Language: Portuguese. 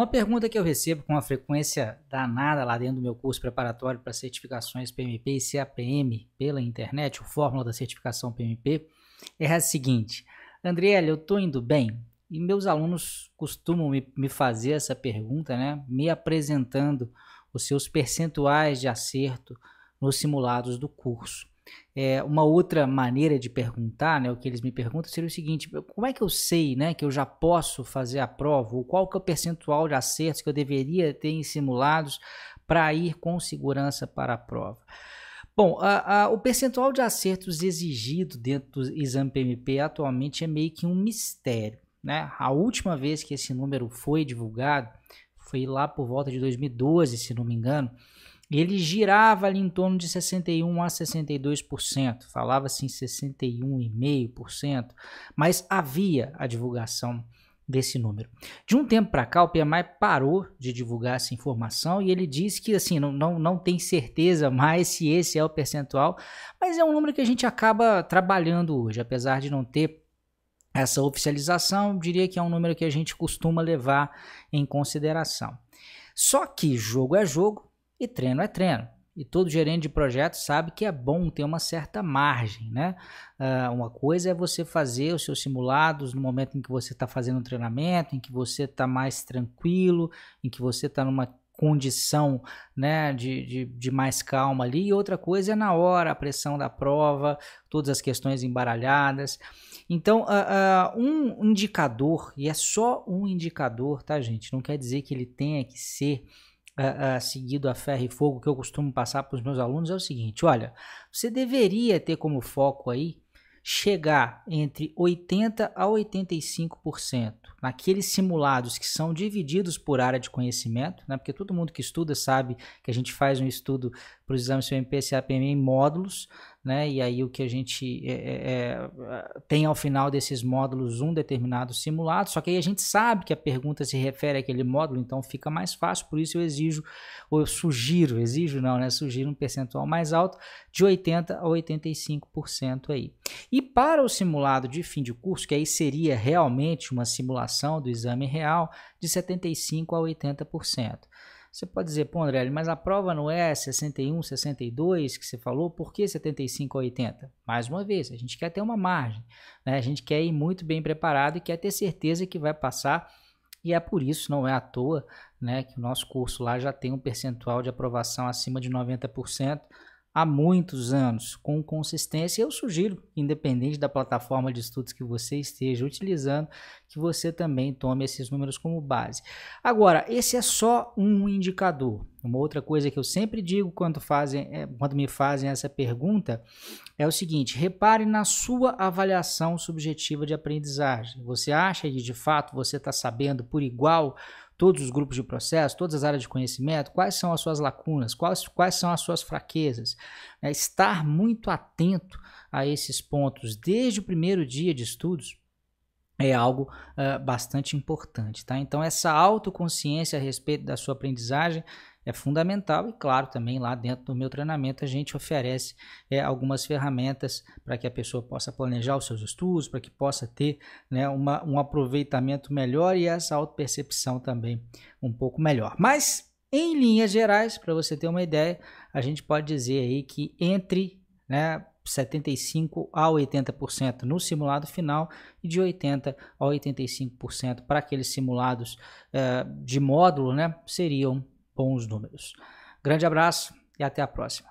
Uma pergunta que eu recebo com uma frequência danada lá dentro do meu curso preparatório para certificações PMP e CAPM pela internet, o Fórmula da Certificação PMP, é a seguinte: Andriele, eu estou indo bem? E meus alunos costumam me, me fazer essa pergunta, né? Me apresentando os seus percentuais de acerto nos simulados do curso. É, uma outra maneira de perguntar, né, o que eles me perguntam seria o seguinte: como é que eu sei, né, que eu já posso fazer a prova? Ou qual que é o percentual de acertos que eu deveria ter em simulados para ir com segurança para a prova? Bom, a, a, o percentual de acertos exigido dentro do exame PMP atualmente é meio que um mistério. Né? A última vez que esse número foi divulgado foi lá por volta de 2012, se não me engano, ele girava ali em torno de 61 a 62%, falava-se em 61,5%, mas havia a divulgação desse número. De um tempo para cá, o PMI parou de divulgar essa informação e ele disse que assim não, não, não tem certeza mais se esse é o percentual, mas é um número que a gente acaba trabalhando hoje, apesar de não ter essa oficialização, diria que é um número que a gente costuma levar em consideração. Só que jogo é jogo e treino é treino. E todo gerente de projeto sabe que é bom ter uma certa margem, né? Uh, uma coisa é você fazer os seus simulados no momento em que você está fazendo um treinamento, em que você está mais tranquilo, em que você está numa condição né, de, de, de, mais calma ali, e outra coisa é na hora, a pressão da prova, todas as questões embaralhadas. Então, uh, uh, um indicador, e é só um indicador, tá, gente? Não quer dizer que ele tenha que ser uh, seguido a ferro e fogo que eu costumo passar para os meus alunos, é o seguinte: olha, você deveria ter como foco aí chegar entre 80% a 85% naqueles simulados que são divididos por área de conhecimento, né? porque todo mundo que estuda sabe que a gente faz um estudo para os exames CMP e CAPM em módulos, né? e aí o que a gente é, é, é, tem ao final desses módulos um determinado simulado, só que aí a gente sabe que a pergunta se refere àquele módulo, então fica mais fácil, por isso eu exijo, ou eu sugiro, exijo não, né? sugiro um percentual mais alto de 80% a 85% aí. E para o simulado de fim de curso, que aí seria realmente uma simulação do exame real, de 75% a 80%. Você pode dizer, pô, André, mas a prova não é 61, 62 que você falou, por que 75 a 80? Mais uma vez, a gente quer ter uma margem, né? a gente quer ir muito bem preparado e quer ter certeza que vai passar, e é por isso, não é à toa, né, que o nosso curso lá já tem um percentual de aprovação acima de 90%, há muitos anos com consistência, eu sugiro, independente da plataforma de estudos que você esteja utilizando, que você também tome esses números como base. Agora, esse é só um indicador. Uma outra coisa que eu sempre digo quando, fazem, é, quando me fazem essa pergunta é o seguinte: repare na sua avaliação subjetiva de aprendizagem. Você acha que de fato você está sabendo por igual todos os grupos de processo, todas as áreas de conhecimento, quais são as suas lacunas, quais, quais são as suas fraquezas. É, estar muito atento a esses pontos desde o primeiro dia de estudos é algo uh, bastante importante, tá? Então essa autoconsciência a respeito da sua aprendizagem é fundamental e claro também lá dentro do meu treinamento a gente oferece é, algumas ferramentas para que a pessoa possa planejar os seus estudos, para que possa ter né, uma, um aproveitamento melhor e essa autopercepção também um pouco melhor. Mas em linhas gerais, para você ter uma ideia, a gente pode dizer aí que entre né, 75 a 80% no simulado final e de 80 a 85% para aqueles simulados uh, de módulo, né, seriam bons números. Grande abraço e até a próxima.